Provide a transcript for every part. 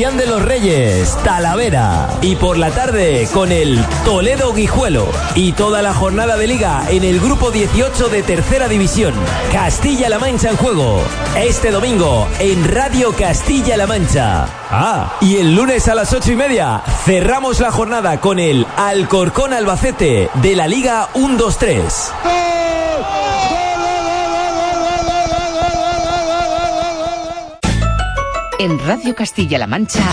Sebastián de los Reyes, Talavera. Y por la tarde con el Toledo Guijuelo. Y toda la jornada de liga en el grupo 18 de Tercera División. Castilla-La Mancha en juego. Este domingo en Radio Castilla-La Mancha. Ah, y el lunes a las ocho y media cerramos la jornada con el Alcorcón Albacete de la Liga 1-2-3. En Radio Castilla-La Mancha.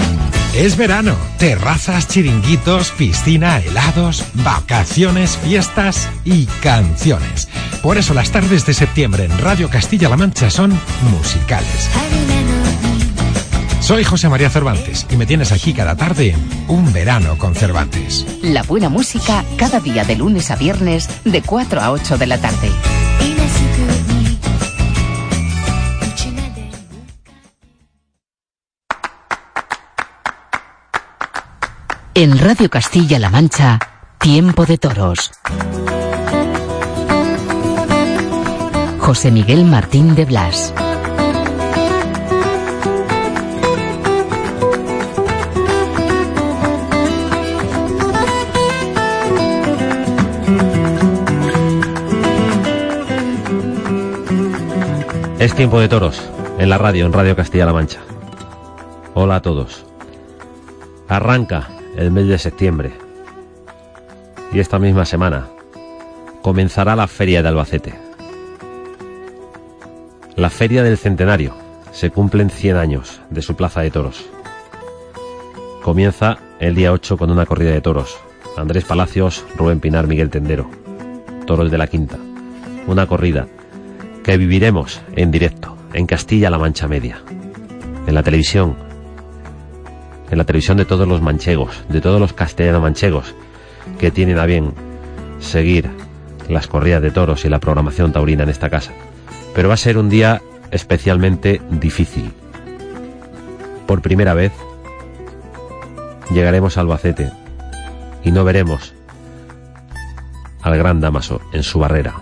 Es verano, terrazas, chiringuitos, piscina, helados, vacaciones, fiestas y canciones. Por eso las tardes de septiembre en Radio Castilla-La Mancha son musicales. Soy José María Cervantes y me tienes aquí cada tarde en Un Verano con Cervantes. La buena música cada día de lunes a viernes de 4 a 8 de la tarde. En Radio Castilla-La Mancha, Tiempo de Toros. José Miguel Martín de Blas. Es tiempo de toros, en la radio, en Radio Castilla-La Mancha. Hola a todos. Arranca el mes de septiembre. Y esta misma semana comenzará la Feria de Albacete. La Feria del Centenario. Se cumplen 100 años de su plaza de toros. Comienza el día 8 con una corrida de toros. Andrés Palacios, Rubén Pinar, Miguel Tendero. Toros de la Quinta. Una corrida que viviremos en directo en Castilla-La Mancha Media, en la televisión, en la televisión de todos los manchegos, de todos los castellano-manchegos que tienen a bien seguir las corridas de toros y la programación taurina en esta casa. Pero va a ser un día especialmente difícil. Por primera vez llegaremos a Albacete y no veremos al gran Damaso en su barrera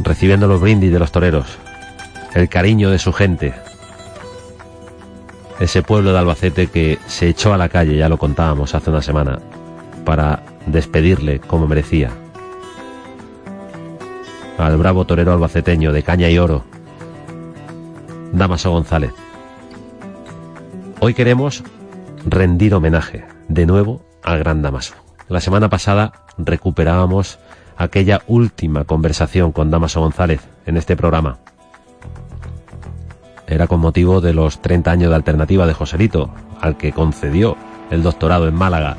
recibiendo los brindis de los toreros, el cariño de su gente, ese pueblo de Albacete que se echó a la calle, ya lo contábamos hace una semana, para despedirle como merecía. Al bravo torero albaceteño de caña y oro, Damaso González. Hoy queremos rendir homenaje de nuevo al gran Damaso. La semana pasada recuperábamos aquella última conversación con Damaso González en este programa. Era con motivo de los 30 años de alternativa de Joselito, al que concedió el doctorado en Málaga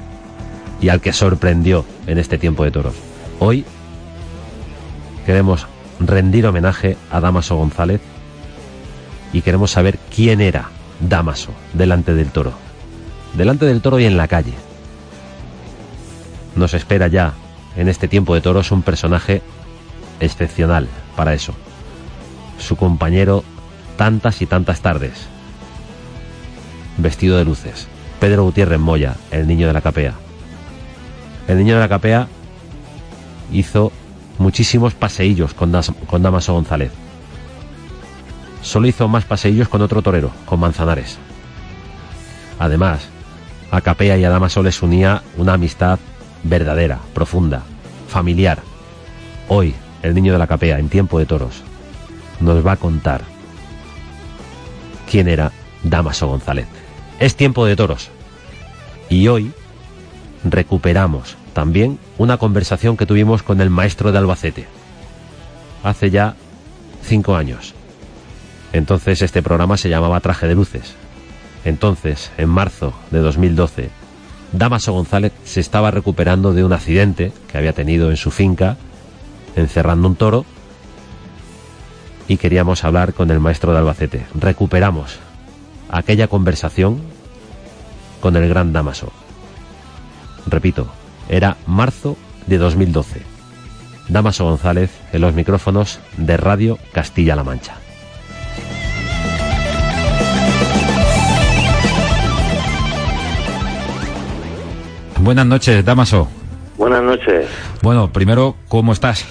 y al que sorprendió en este tiempo de toros. Hoy queremos rendir homenaje a Damaso González y queremos saber quién era Damaso delante del toro. Delante del toro y en la calle. Nos espera ya en este tiempo de toros un personaje excepcional para eso. Su compañero tantas y tantas tardes. Vestido de luces. Pedro Gutiérrez Moya, el niño de la capea. El niño de la capea hizo muchísimos paseillos con, con Damaso González. Solo hizo más paseillos con otro torero, con Manzanares. Además, a Capea y a Damaso les unía una amistad verdadera, profunda, familiar. Hoy, el niño de la capea, en tiempo de toros, nos va a contar quién era Damaso González. Es tiempo de toros. Y hoy recuperamos también una conversación que tuvimos con el maestro de Albacete. Hace ya cinco años. Entonces este programa se llamaba Traje de Luces. Entonces, en marzo de 2012, Damaso González se estaba recuperando de un accidente que había tenido en su finca, encerrando un toro, y queríamos hablar con el maestro de Albacete. Recuperamos aquella conversación con el gran Damaso. Repito, era marzo de 2012. Damaso González en los micrófonos de Radio Castilla-La Mancha. Buenas noches, Damaso. Buenas noches. Bueno, primero, ¿cómo estás?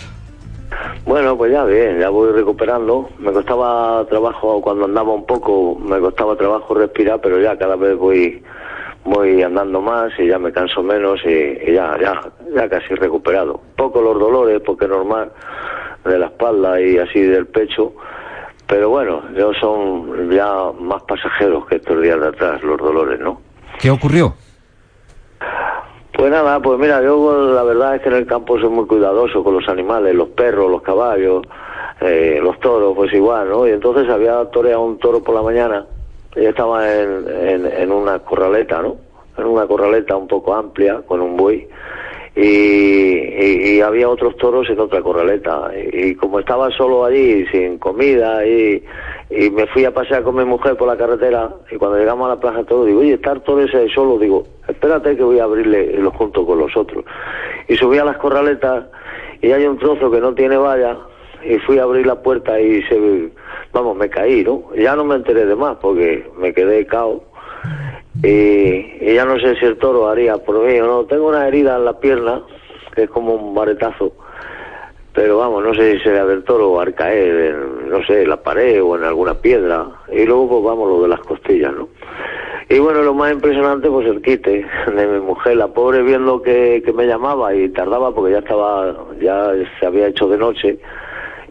Bueno, pues ya bien, ya voy recuperando. Me costaba trabajo cuando andaba un poco, me costaba trabajo respirar, pero ya cada vez voy voy andando más y ya me canso menos y, ya ya ya casi recuperado. Poco los dolores porque normal de la espalda y así del pecho, pero bueno, yo son ya más pasajeros que estos días de atrás los dolores, ¿no? ¿Qué ocurrió? Pues nada, pues mira, yo la verdad es que en el campo soy muy cuidadoso con los animales, los perros, los caballos, eh, los toros, pues igual, ¿no? Y entonces había toreado un toro por la mañana y estaba en, en, una corraleta, ¿no? En una corraleta un poco amplia, con un buey, y, y, había otros toros en otra corraleta. Y, como estaba solo allí, sin comida, y, y me fui a pasear con mi mujer por la carretera, y cuando llegamos a la plaza todo, digo, oye, estar todo ese solo, digo, espérate que voy a abrirle junto con los otros. Y subí a las corraletas, y hay un trozo que no tiene valla, y fui a abrir la puerta y se, vamos, me caí, ¿no? Ya no me enteré de más, porque me quedé cao y, ya no sé si el toro haría por mí o no. Tengo una herida en la pierna, que es como un baretazo, pero vamos, no sé si sería del toro al caer, en, no sé, en la pared o en alguna piedra. Y luego, pues vamos, lo de las costillas, ¿no? Y bueno, lo más impresionante, pues el quite de mi mujer, la pobre viendo que, que me llamaba y tardaba porque ya estaba, ya se había hecho de noche,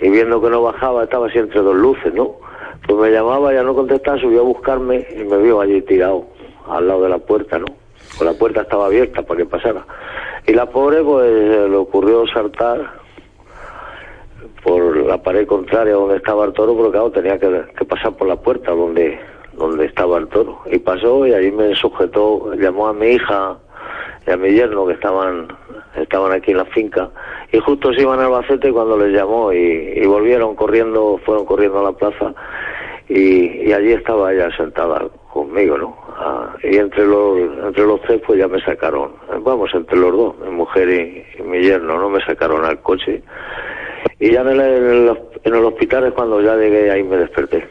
y viendo que no bajaba, estaba así entre dos luces, ¿no? Pues me llamaba, ya no contestaba, subió a buscarme y me vio allí tirado al lado de la puerta, ¿no? Pues la puerta estaba abierta para que pasara. Y la pobre, pues, le ocurrió saltar por la pared contraria donde estaba el toro, porque claro, tenía que, pasar por la puerta donde, donde estaba el toro. Y pasó y allí me sujetó, llamó a mi hija y a mi yerno que estaban, estaban aquí en la finca. Y justo se iban al Albacete cuando les llamó y, y volvieron corriendo, fueron corriendo a la plaza y, y allí estaba ella sentada conmigo, ¿no? Ah, y entre los entre los tres pues ya me sacaron, vamos, entre los dos, mi mujer y, mi yerno, ¿no? Me sacaron al coche. Y ya en el, en el, hospital es cuando ya llegué ahí me desperté.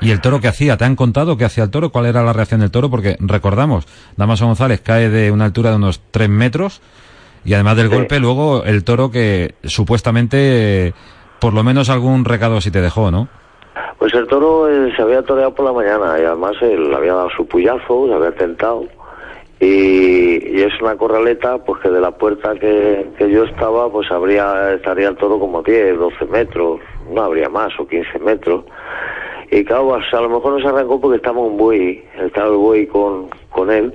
¿Y el toro qué hacía? ¿Te han contado qué hacía el toro? ¿Cuál era la reacción del toro? Porque recordamos, Damaso González cae de una altura de unos tres metros y además del golpe, luego el toro que supuestamente por lo menos algún recado sí te dejó, ¿no? Pues el toro eh, se había toreado por la mañana y además él había dado su puyazo, se había tentado. Y, es una corraleta pues que de la puerta que, yo estaba pues habría estaría el toro como 10, 12 metros, no habría más o 15 metros. Y claro, pues, a lo mejor no se arrancó porque estaba un buey, estaba el buey con, con él,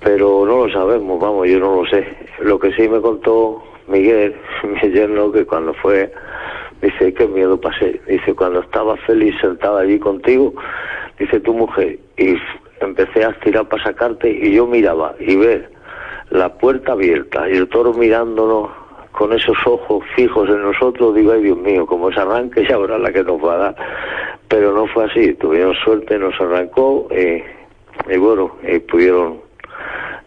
pero no lo sabemos, vamos, yo no lo sé. Lo que sí me contó Miguel, mi yerno, que cuando fue Dice, qué miedo pasé. Dice, cuando estaba feliz sentada allí contigo, dice tu mujer, y empecé a estirar para sacarte y yo miraba y ver la puerta abierta y el toro mirándonos con esos ojos fijos en nosotros, digo, ay Dios mío, como se arranque ya habrá la que nos va a dar. Pero no fue así, tuvieron suerte, nos arrancó y, y bueno, y pudieron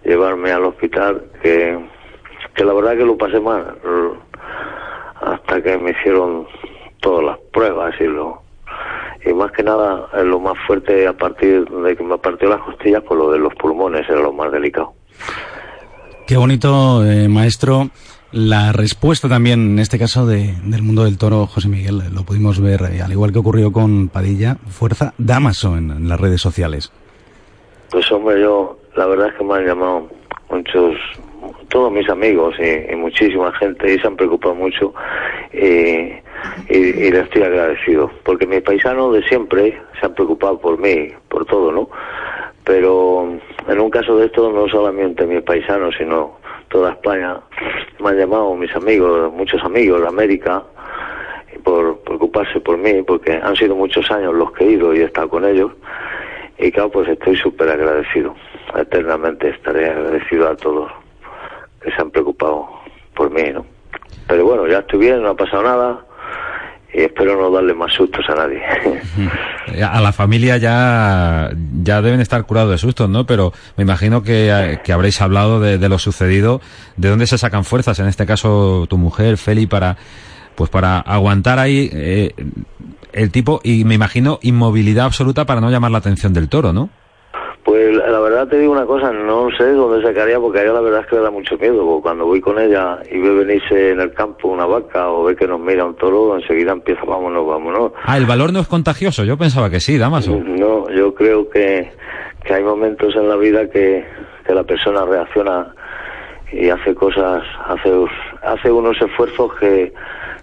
llevarme al hospital, que la verdad que lo pasé mal hasta que me hicieron todas las pruebas y lo y más que nada lo más fuerte a partir de que me partió las costillas por lo de los pulmones era lo más delicado. Qué bonito eh, maestro la respuesta también en este caso de, del mundo del toro José Miguel lo pudimos ver eh, al igual que ocurrió con Padilla fuerza Damaso en, en las redes sociales. Pues hombre yo la verdad es que me han llamado muchos todos mis amigos y, muchísima gente y se han preocupado mucho y, y, les estoy agradecido porque mis paisanos de siempre se han preocupado por mí, por todo, ¿no? Pero en un caso de esto no solamente mis paisanos sino toda España me han llamado mis amigos, muchos amigos de América por preocuparse por mí porque han sido muchos años los que he ido y he estado con ellos y claro pues estoy súper agradecido eternamente estaré agradecido a todos se han preocupado por mí, ¿no? Pero bueno, ya estoy bien, no ha pasado nada y espero no darle más sustos a nadie. a la familia ya, ya deben estar curados de sustos, ¿no? Pero me imagino que, que habréis hablado de, lo sucedido, de dónde se sacan fuerzas, en este caso tu mujer, Feli, para, pues para aguantar ahí eh, el tipo, y me imagino inmovilidad absoluta para no llamar la atención del toro, ¿no? Pues la verdad te digo una cosa, no sé dónde sacaría porque a ella la verdad es que le da mucho miedo. Porque cuando voy con ella y ve venirse en el campo una vaca o ve que nos mira un toro, enseguida empieza, vámonos, vámonos. Ah, el valor no es contagioso. Yo pensaba que sí, Damaso. No, yo creo que, que hay momentos en la vida que, que la persona reacciona y hace cosas, hace, hace unos esfuerzos que,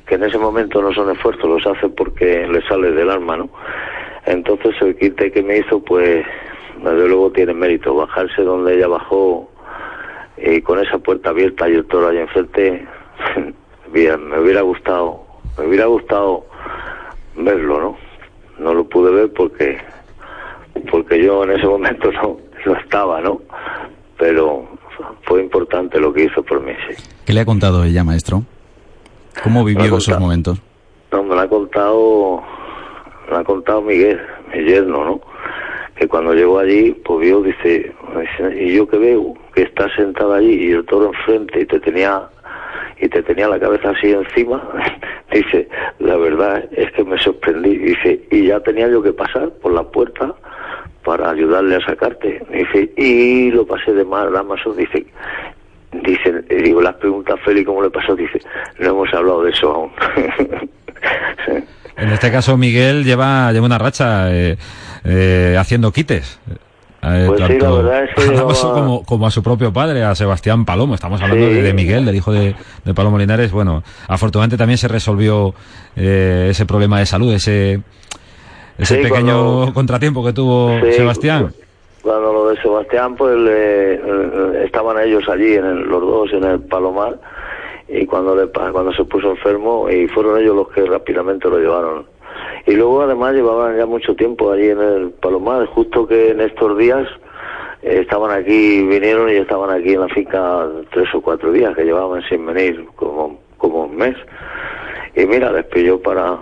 que en ese momento no son esfuerzos, los hace porque le sale del alma, ¿no? Entonces el quite que me hizo, pues desde luego tiene mérito. Bajarse donde ella bajó y con esa puerta abierta y el toro ahí enfrente, bien, me hubiera gustado, me hubiera gustado verlo, ¿no? No lo pude ver porque porque yo en ese momento no, no estaba, ¿no? Pero fue importante lo que hizo por mí, sí. ¿Qué le ha contado ella, maestro? ¿Cómo vivió esos momentos? No, me lo ha contado, me lo ha contado Miguel, mi yerno, ¿no? Que cuando llegó allí, pues vio, dice, y yo que veo que estás sentada allí y el toro enfrente y te tenía y te tenía la cabeza así encima, dice, la verdad es que me sorprendí, dice, y ya tenía yo que pasar por la puerta para ayudarle a sacarte, dice, y lo pasé de mal, Damaso, dice, dice, digo, las preguntas Félix, ¿cómo le pasó? Dice, no hemos hablado de eso aún. En este caso, Miguel lleva, lleva una racha eh, eh, haciendo quites. Eh, pues sí, la verdad es que a llevaba- como, como a su propio padre, a Sebastián Palomo. Estamos hablando Sí. de, de Miguel, del hijo de, de Palomo Linares. Bueno, afortunadamente también se resolvió eh, ese problema de salud, ese, ese Sí, pequeño cuando- contratiempo que tuvo Sí, Sebastián. Cuando lo de Sebastián, pues le- eh, estaban ellos allí, en el- los dos, en el Palomar, y cuando, le, cuando se puso enfermo, y fueron ellos los que rápidamente lo llevaron. Y luego, además, llevaban ya mucho tiempo allí en el Palomar, justo que en estos días eh, estaban aquí, vinieron y estaban aquí en la finca tres o cuatro días, que llevaban sin venir como, como un mes. Y mira, les pilló para,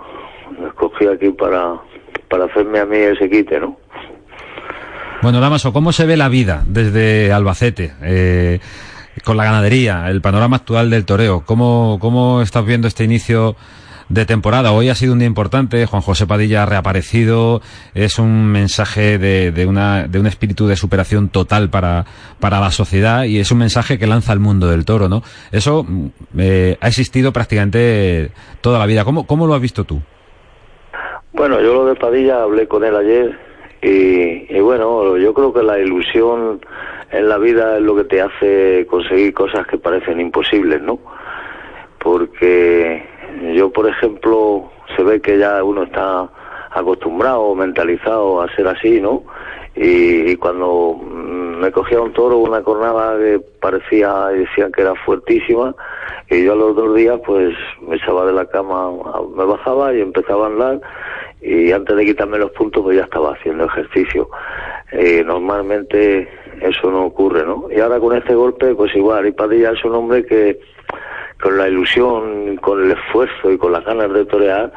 me escogí aquí para, para hacerme a mí ese quite, ¿no? Bueno, Damaso, ¿cómo se ve la vida desde Albacete? Eh, con la ganadería, el panorama actual del toreo. ¿Cómo, ¿Cómo estás viendo este inicio de temporada? Hoy ha sido un día importante, Juan José Padilla ha reaparecido, es un mensaje de, de, una, de un espíritu de superación total para, para la sociedad y es un mensaje que lanza al mundo del toro, ¿no? Eso mm, eh, ha existido prácticamente toda la vida. ¿Cómo, cómo lo has visto tú? Bueno, yo lo de Padilla hablé con él ayer y, y bueno, yo creo que la ilusión en la vida es lo que te hace conseguir cosas que parecen imposibles, ¿no? Porque yo, por ejemplo, se ve que ya uno está acostumbrado, mentalizado a ser así, ¿no? Y, y cuando mm, me cogía un toro, una cornada que parecía, decían que era fuertísima, y yo a los dos días, pues me echaba de la cama, me bajaba y empezaba a andar, y antes de quitarme los puntos, pues ya estaba haciendo ejercicio. Eh, normalmente eso no ocurre, ¿no? Y ahora con este golpe, pues igual, y Padilla es un hombre que con la ilusión, con el esfuerzo y con las ganas de torear,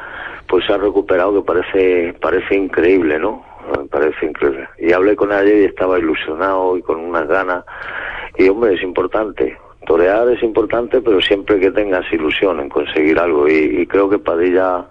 pues se ha recuperado que parece, parece increíble, ¿no? Parece increíble. Y hablé con él y estaba ilusionado y con unas ganas. Y hombre, es importante. Torear es importante, pero siempre que tengas ilusión en conseguir algo. Y creo que Padilla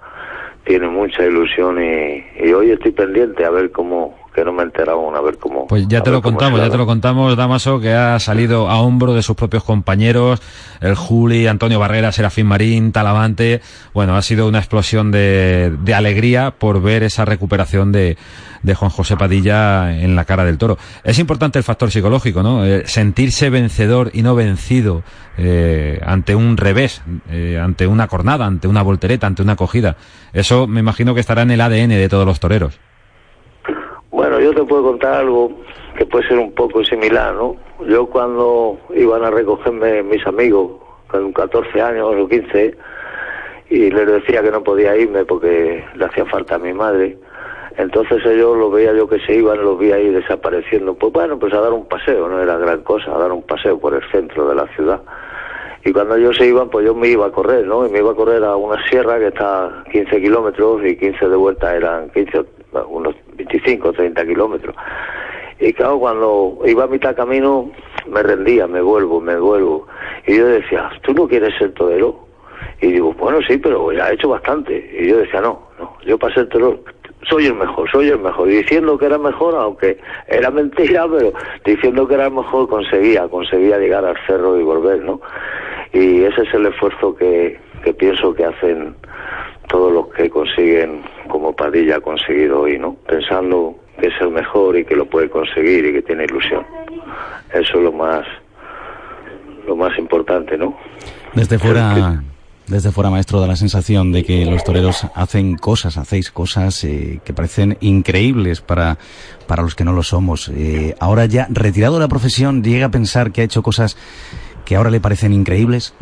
tiene mucha ilusión y, y hoy estoy pendiente a ver cómo, que no me he enterado aún, a ver cómo. Pues ya te lo contamos, ya te lo contamos, Damaso, que ha salido a hombro de sus propios compañeros, el Juli, Antonio Barrera, Serafín Marín, Talavante. Bueno, ha sido una explosión de, de alegría por ver esa recuperación de, de Juan José Padilla en la cara del toro. Es importante el factor psicológico, ¿no? Eh, sentirse vencedor y no vencido eh, ante un revés, eh, ante una cornada, ante una voltereta, ante una cogida. Eso me imagino que estará en el ADN de todos los toreros. Bueno, yo te puedo contar algo que puede ser un poco similar, ¿no? Yo cuando iban a recogerme mis amigos, con 14 años o 15, y les decía que no podía irme porque le hacía falta a mi madre, entonces ellos los veía yo que se iban, los vi ahí desapareciendo. Pues bueno, pues a dar un paseo, no era gran cosa, a dar un paseo por el centro de la ciudad. Y cuando ellos se iban, pues yo me iba a correr, ¿no? Y me iba a correr a una sierra que está a 15 kilómetros y 15 de vuelta eran 15, unos 25 o 30 kilómetros. Y claro, cuando iba a mitad camino, me rendía, me vuelvo, me vuelvo. Y yo decía, ¿tú no quieres ser torero? Y digo, bueno, sí, pero ya he hecho bastante. Y yo decía, no, no, yo para ser torero soy el mejor, soy el mejor. Diciendo que era mejor, aunque era mentira, pero diciendo que era el mejor conseguía, conseguía llegar al cerro y volver, ¿no? Y ese es el esfuerzo que, que pienso que hacen todos los que consiguen, como Padilla ha conseguido hoy, ¿no? Pensando que es el mejor y que lo puede conseguir y que tiene ilusión. Eso es lo más, lo más importante, ¿no? Desde fuera, desde fuera, maestro, da la sensación de que los toreros hacen cosas, hacéis cosas eh, que parecen increíbles para, para los que no lo somos. Eh, ahora ya, retirado de la profesión, llega a pensar que ha hecho cosas que ahora le parecen increíbles.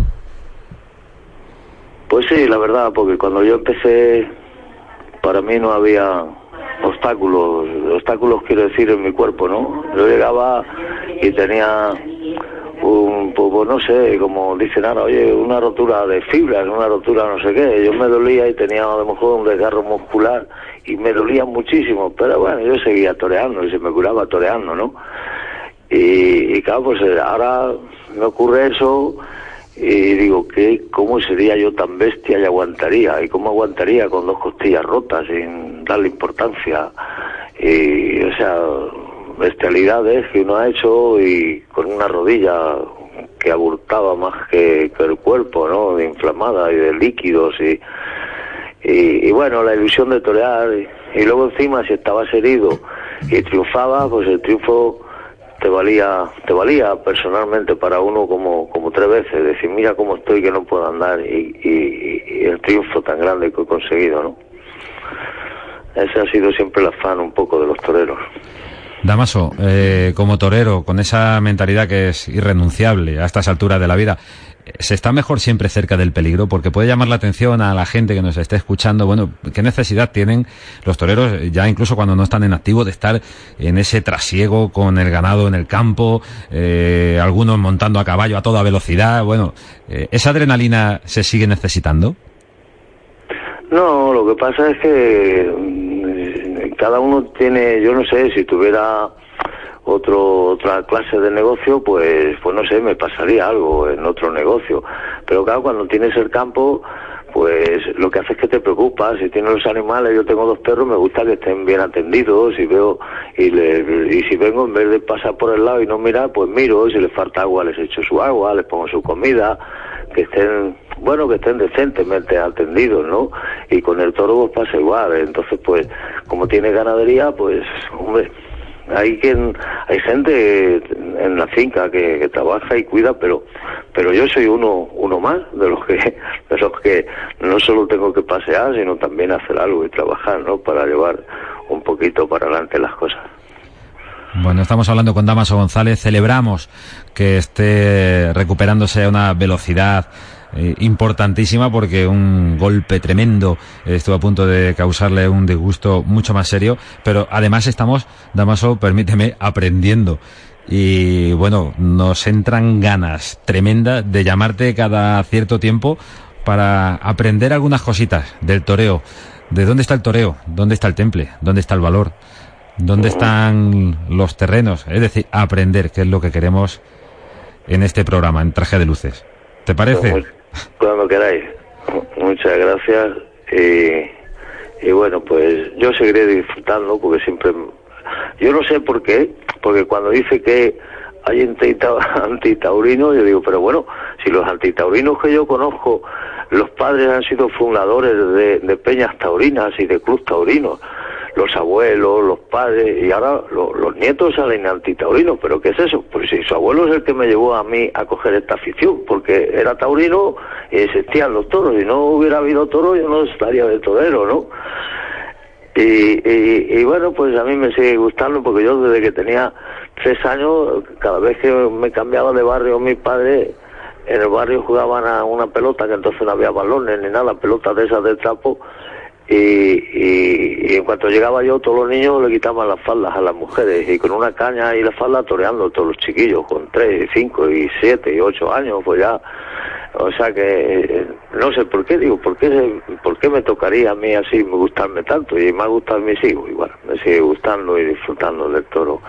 Pues sí, la verdad, porque cuando yo empecé, para mí no había obstáculos, obstáculos quiero decir en mi cuerpo, ¿no? Yo llegaba y tenía un poco, no sé, como dicen ahora, oye, una rotura de fibras, una rotura no sé qué. Yo me dolía y tenía a lo mejor un desgarro muscular y me dolía muchísimo, pero bueno, yo seguía toreando y se me curaba toreando, ¿no? Y, y claro, pues eh, ahora me ocurre eso y digo, ¿qué, ¿cómo sería yo tan bestia y aguantaría? ¿Y cómo aguantaría con dos costillas rotas sin darle importancia? Y, o sea, bestialidades que uno ha hecho y con una rodilla que abultaba más que, el cuerpo, ¿no? De inflamada y de líquidos y, y, bueno, la ilusión de torear y, y luego encima si estabas herido y triunfaba, pues el triunfo te valía te valía personalmente para uno como tres veces. Decir mira cómo estoy que no puedo andar y, y, el triunfo tan grande que he conseguido no ese ha sido siempre el afán un poco de los toreros Damaso, eh, como torero, con esa mentalidad que es irrenunciable a estas alturas de la vida, se está mejor siempre cerca del peligro porque puede llamar la atención a la gente que nos esté escuchando. Bueno, ¿qué necesidad tienen los toreros, ya incluso cuando no están en activo, de estar en ese trasiego con el ganado en el campo, eh, algunos montando a caballo a toda velocidad? Bueno, eh, ¿esa adrenalina se sigue necesitando? No, lo que pasa es que cada uno tiene, yo no sé, si tuviera otro, otra clase de negocio, pues, pues no sé, me pasaría algo en otro negocio. Pero claro, cuando tienes el campo, pues lo que hace es que te preocupas. Si tienes los animales, yo tengo dos perros, me gusta que estén bien atendidos. Y veo, y, le, y si vengo, en vez de pasar por el lado y no mirar, pues miro. Si les falta agua, les echo su agua, les pongo su comida, que estén, bueno, que estén decentemente atendidos, ¿no? Y con el toro pasa igual. Entonces, pues, como tiene ganadería, pues, hombre hay quien hay gente en la finca que, trabaja y cuida pero pero yo soy uno uno más de los que de los que no solo tengo que pasear sino también hacer algo y trabajar no para llevar un poquito para adelante las cosas bueno, estamos hablando con Damaso González. Celebramos que esté recuperándose a una velocidad eh, importantísima porque un golpe tremendo estuvo a punto de causarle un disgusto mucho más serio, pero además estamos, Damaso, permíteme, aprendiendo. Y bueno, nos entran ganas tremendas de llamarte cada cierto tiempo para aprender algunas cositas del toreo. ¿De dónde está el toreo? ¿Dónde está el temple? ¿Dónde está el valor? ¿Dónde están los terrenos? Es decir, aprender, que es lo que queremos en este programa, en Traje de Luces. ¿Te parece? Pues cuando queráis. Muchas gracias. Y, bueno, pues yo seguiré disfrutando porque siempre... Yo no sé por qué, porque cuando dice que hay antitaurinos, yo digo, pero bueno, si los antitaurinos que yo conozco, los padres han sido fundadores de, de peñas taurinas y de clubs taurinos, los abuelos, los padres, y ahora los nietos salen antitaurinos. ¿Pero qué es eso? Pues si su abuelo es el que me llevó a mí a coger esta afición, porque era taurino y existían los toros. Si no hubiera habido toros, yo no estaría de torero, ¿no? Y, y, bueno, pues a mí me sigue gustando porque yo desde que tenía tres años, cada vez que me cambiaba de barrio mi padre, en el barrio jugaban a una pelota que entonces no había balones ni nada, pelotas de esas de trapo, y, en cuanto llegaba yo, todos los niños le quitaban las faldas a las mujeres y con una caña y la falda toreando todos los chiquillos con tres, cinco y siete y ocho años, pues ya, o sea que no sé por qué, digo, ¿por qué, por qué me tocaría a mí así gustarme tanto? Y me ha gustado mis hijos, igual, me sigue gustando y disfrutando del toro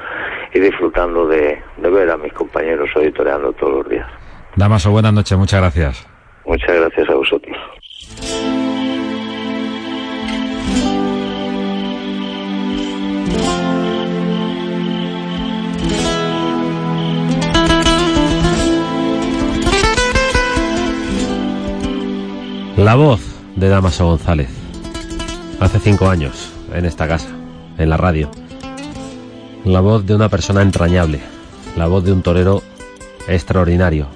y disfrutando de, de ver a mis compañeros hoy toreando todos los días. Damaso, buenas noches, muchas gracias. Muchas gracias a vosotros. La voz de Damaso González. Hace cinco años, en esta casa, en la radio. La voz de una persona entrañable. La voz de un torero extraordinario.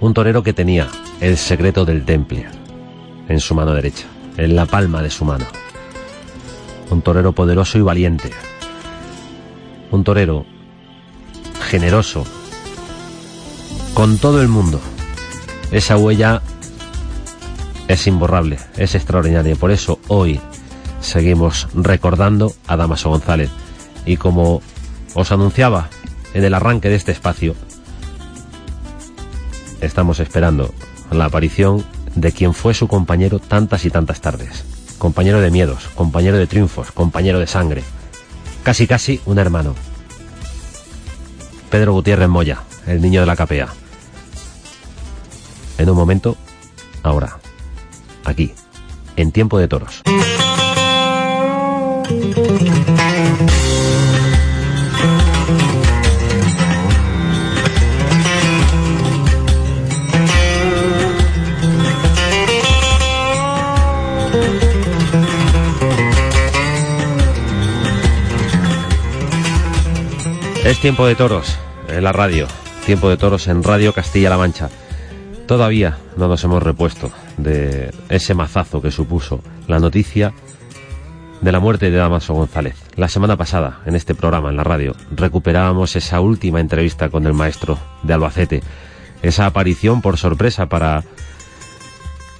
Un torero que tenía el secreto del temple en su mano derecha, en la palma de su mano. Un torero poderoso y valiente. Un torero generoso con todo el mundo. Esa huella es imborrable, es extraordinaria. Por eso hoy seguimos recordando a Damaso González. Y como os anunciaba en el arranque de este espacio, estamos esperando la aparición de quien fue su compañero tantas y tantas tardes. Compañero de miedos, compañero de triunfos, compañero de sangre. Casi casi un hermano. Pedro Gutiérrez Moya, el niño de la capea. En un momento, ahora aquí, en Tiempo de Toros. Es tiempo de toros en la radio, tiempo de toros en Radio Castilla-La Mancha. Todavía no nos hemos repuesto de ese mazazo que supuso la noticia de la muerte de Damaso González. La semana pasada, en este programa, en la radio, recuperábamos esa última entrevista con el maestro de Albacete, esa aparición por sorpresa para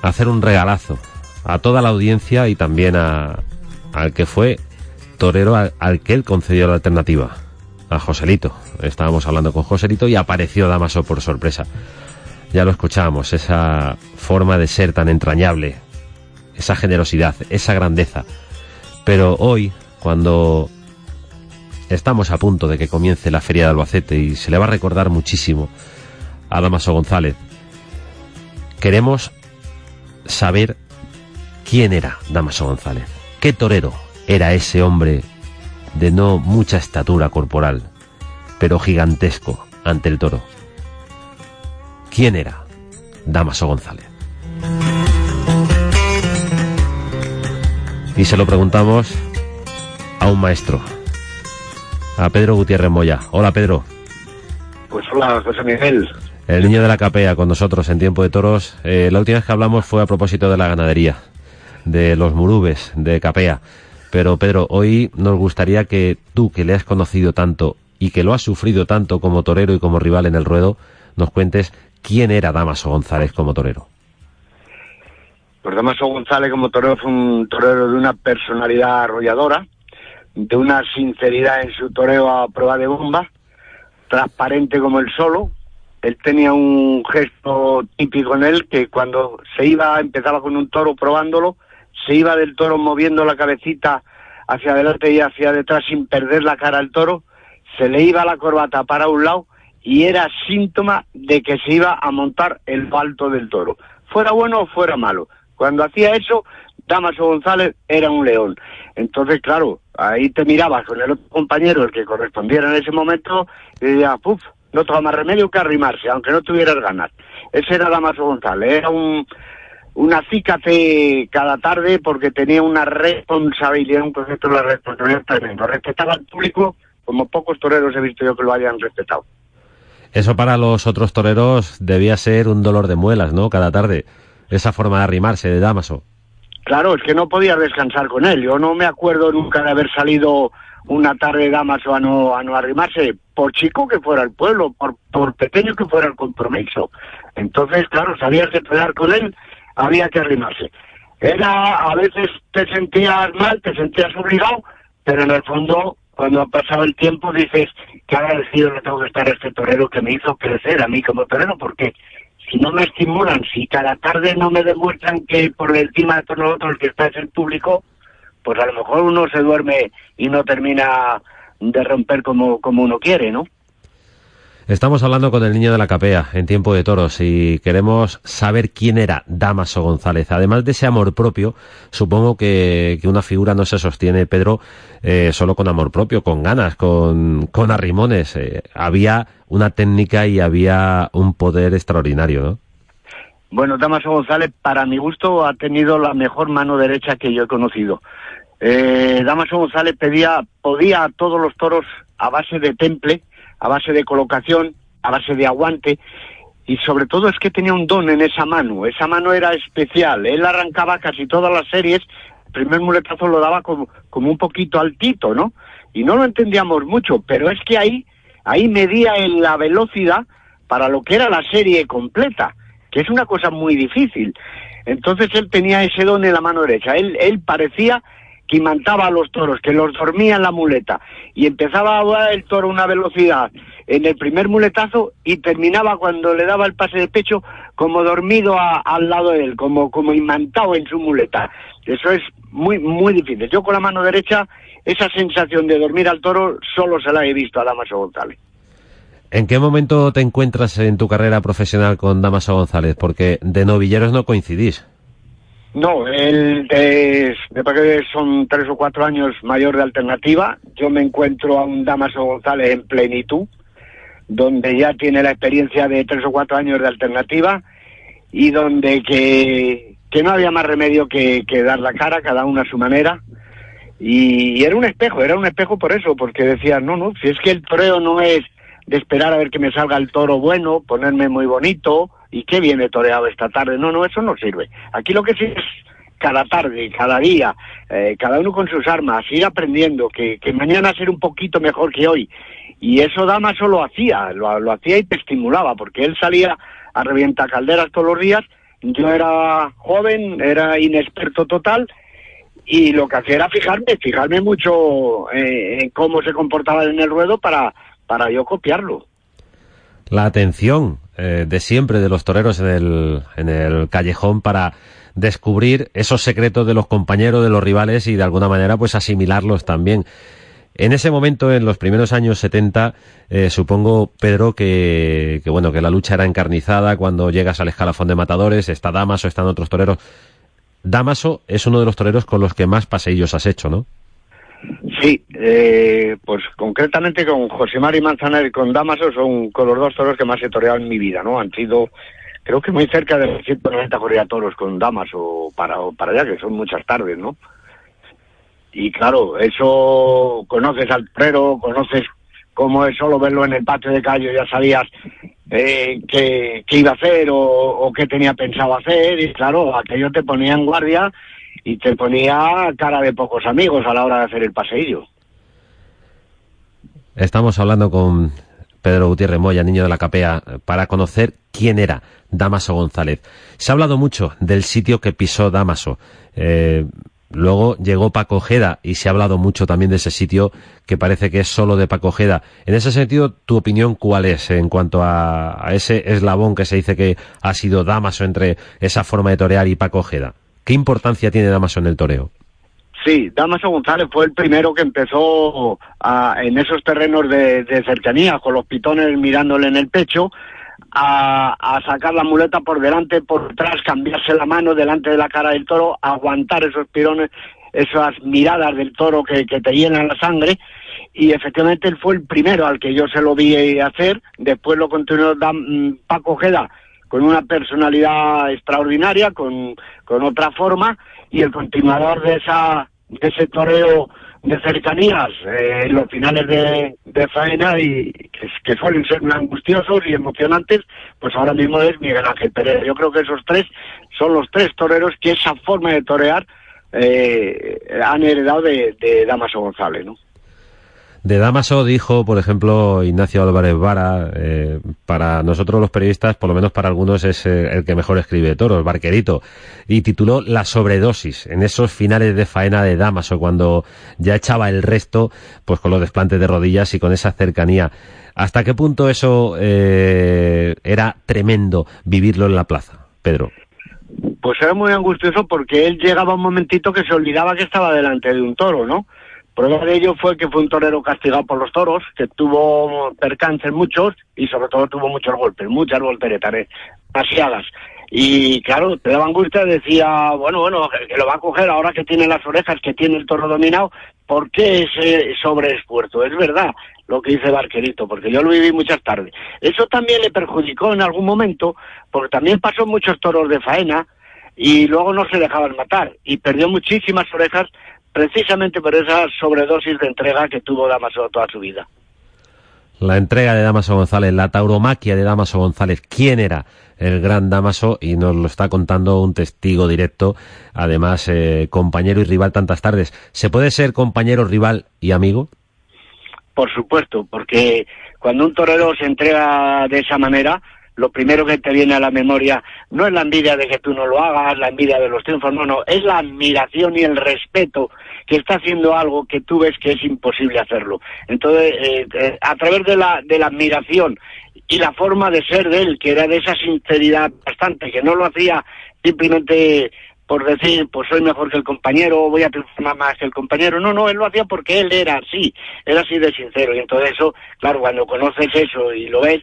hacer un regalazo a toda la audiencia y también a, al que fue torero al, al que él concedió la alternativa, a Joselito. Estábamos hablando con Joselito y apareció Damaso por sorpresa ya lo escuchábamos, esa forma de ser tan entrañable, esa generosidad, esa grandeza. Pero hoy, cuando estamos a punto de que comience la Feria de Albacete y se le va a recordar muchísimo a Damaso González, queremos saber quién era Damaso González, qué torero era ese hombre de no mucha estatura corporal, pero gigantesco ante el toro. ¿Quién era Damaso González? Y se lo preguntamos a un maestro, a Pedro Gutiérrez Moya. Hola Pedro. Pues hola José Miguel. El niño de la capea con nosotros en tiempo de toros. Eh, la última vez que hablamos fue a propósito de la ganadería, de los murubes, de capea. Pero Pedro, hoy nos gustaría que tú, que le has conocido tanto y que lo has sufrido tanto como torero y como rival en el ruedo, nos cuentes ¿Quién era Damaso González como torero? Pues Damaso González como torero fue un torero de una personalidad arrolladora, de una sinceridad en su toreo a prueba de bomba, transparente como el solo. Él tenía un gesto típico en él que cuando se iba, empezaba con un toro probándolo, se iba del toro moviendo la cabecita hacia adelante y hacia detrás sin perder la cara al toro, se le iba la corbata para un lado y era síntoma de que se iba a montar el alto del toro. Fuera bueno o fuera malo. Cuando hacía eso, Damaso González era un león. Entonces, claro, ahí te mirabas con el otro compañero, el que correspondiera en ese momento, y decías, puf, no toma más remedio que arrimarse, aunque no tuvieras ganas. Ese era Damaso González, era un, una acícate cada tarde porque tenía una responsabilidad, un concepto de la responsabilidad tremendo. Respetaba al público como pocos toreros he visto yo que lo hayan respetado. Eso para los otros toreros debía ser un dolor de muelas, ¿no? Cada tarde. Esa forma de arrimarse de Damaso. Claro, es que no podía descansar con él. Yo no me acuerdo nunca de haber salido una tarde Damaso a no, a no arrimarse, por chico que fuera el pueblo, por, pequeño que fuera el compromiso. Entonces, claro, sabías que pelear con él, había que arrimarse. Era, a veces te sentías mal, te sentías obligado, pero en el fondo cuando ha pasado el tiempo dices que agradecido le tengo que estar a este torero que me hizo crecer a mí como torero, porque si no me estimulan, si cada tarde no me demuestran que por encima de todos nosotros el que está es el público, pues a lo mejor uno se duerme y no termina de romper como, como uno quiere, ¿no? Estamos hablando con el niño de la capea en tiempo de toros y queremos saber quién era Damaso González. Además de ese amor propio, supongo que, que una figura no se sostiene, Pedro, eh, solo con amor propio, con ganas, con, con arrimones. Eh, había una técnica y había un poder extraordinario, ¿no? Bueno, Damaso González, para mi gusto, ha tenido la mejor mano derecha que yo he conocido. Eh, Damaso González pedía, podía a todos los toros a base de temple, a base de colocación, a base de aguante, y sobre todo es que tenía un don en esa mano, esa mano era especial, él arrancaba casi todas las series, el primer muletazo lo daba como, como un poquito altito, ¿no? Y no lo entendíamos mucho, pero es que ahí, ahí medía en la velocidad para lo que era la serie completa, que es una cosa muy difícil. Entonces él tenía ese don en la mano derecha, él, él parecía que imantaba a los toros, que los dormía en la muleta, y empezaba a dar el toro a una velocidad en el primer muletazo y terminaba cuando le daba el pase de pecho como dormido al lado de él, como, como imantado en su muleta. Eso es muy, muy difícil. Yo con la mano derecha, esa sensación de dormir al toro solo se la he visto a Damaso González. ¿En qué momento te encuentras en tu carrera profesional con Damaso González? Porque de novilleros no coincidís. No, él de, que son tres o cuatro años mayor de alternativa. Yo me encuentro a un Damaso González en plenitud, donde ya tiene la experiencia de tres o cuatro años de alternativa y donde que, que no había más remedio que, que, dar la cara, cada uno a su manera. Y, era un espejo, era un espejo por eso, porque decía, no, no, si es que el toreo no es de esperar a ver que me salga el toro bueno, ponerme muy bonito, y qué viene toreado esta tarde. No, no, eso no sirve. Aquí lo que sí es cada tarde, cada día, eh, cada uno con sus armas, ir aprendiendo, que, que mañana ser un poquito mejor que hoy. Y eso Damaso lo hacía, lo, hacía y te estimulaba, porque él salía a revientar calderas todos los días, yo era joven, era inexperto total, y lo que hacía era fijarme, fijarme mucho eh, en cómo se comportaba en el ruedo para, para yo copiarlo. La atención eh, de siempre de los toreros en el, en el callejón para descubrir esos secretos de los compañeros, de los rivales y de alguna manera pues asimilarlos también. En ese momento, en los primeros años 70, eh, supongo, Pedro, que, bueno, que la lucha era encarnizada cuando llegas al escalafón de matadores, está Damaso, están otros toreros. Damaso es uno de los toreros con los que más paseillos has hecho, ¿no? Sí, eh, pues concretamente con José Mari Manzanar y con Damaso son con los dos toros que más he toreado en mi vida, ¿no? Han sido, creo que muy cerca de los 190 corría toros con Damaso para, para allá, que son muchas tardes, ¿no? Y claro, eso conoces al torero, conoces cómo es solo verlo en el patio de callo, ya sabías eh, qué, qué, iba a hacer o, o, qué tenía pensado hacer, y claro, aquello te ponía en guardia y te ponía cara de pocos amigos a la hora de hacer el paseillo. Estamos hablando con Pedro Gutiérrez Moya, niño de la capea, para conocer quién era Damaso González. Se ha hablado mucho del sitio que pisó Damaso. Eh, luego llegó Paco Ojeda y se ha hablado mucho también de ese sitio que parece que es solo de Paco Ojeda. En ese sentido, ¿tu opinión cuál es en cuanto a, ese eslabón que se dice que ha sido Damaso entre esa forma de torear y Paco Ojeda? ¿Qué importancia tiene Damaso en el toreo? Sí, Damaso González fue el primero que empezó a, en esos terrenos de, de, cercanía, con los pitones mirándole en el pecho, a, sacar la muleta por delante, por detrás, cambiarse la mano delante de la cara del toro, aguantar esos pirones, esas miradas del toro que, que te llenan la sangre. Y efectivamente él fue el primero al que yo se lo vi hacer. Después lo continuó Dan, Paco Ojeda con una personalidad extraordinaria, con, con otra forma, y el continuador de esa de ese toreo de cercanías eh, los finales de, de faena y que, que, suelen ser angustiosos y emocionantes, pues ahora mismo es Miguel Ángel Pérez. Yo creo que esos tres son los tres toreros que esa forma de torear eh, han heredado de, de Damaso González, ¿no? De Damaso dijo, por ejemplo, Ignacio Álvarez Vara, eh, para nosotros los periodistas, por lo menos para algunos, es eh, el que mejor escribe toros, Barquerito, y tituló La sobredosis, en esos finales de faena de Damaso, cuando ya echaba el resto, pues con los desplantes de rodillas y con esa cercanía. ¿Hasta qué punto eso eh, era tremendo vivirlo en la plaza, Pedro? Pues era muy angustioso porque él llegaba un momentito que se olvidaba que estaba delante de un toro, ¿no? Prueba de ello fue que fue un torero castigado por los toros, que tuvo percances muchos y sobre todo tuvo muchos golpes, muchas volteretas, demasiadas. Y claro, te daba angustia, decía, bueno, bueno, que lo va a coger ahora que tiene las orejas, que tiene el toro dominado, ¿por qué ese sobreesfuerzo? Es verdad lo que dice Barquerito, porque yo lo viví muchas tardes. Eso también le perjudicó en algún momento, porque también pasó muchos toros de faena y luego no se dejaban matar y perdió muchísimas orejas precisamente por esa sobredosis de entrega que tuvo Damaso toda su vida. La entrega de Damaso González, la tauromaquia de Damaso González, ¿quién era el gran Damaso? Y nos lo está contando un testigo directo, además eh, compañero y rival tantas tardes. ¿Se puede ser compañero, rival y amigo? Por supuesto, porque cuando un torero se entrega de esa manera, lo primero que te viene a la memoria no es la envidia de que tú no lo hagas, la envidia de los triunfos, no, no, es la admiración y el respeto que está haciendo algo que tú ves que es imposible hacerlo. Entonces, eh, eh, a través de la, de la admiración y la forma de ser de él, que era de esa sinceridad bastante, que no lo hacía simplemente por decir, pues soy mejor que el compañero, voy a triunfar más que el compañero. No, no, él lo hacía porque él era así, era así de sincero. Y entonces eso, claro, cuando conoces eso y lo ves,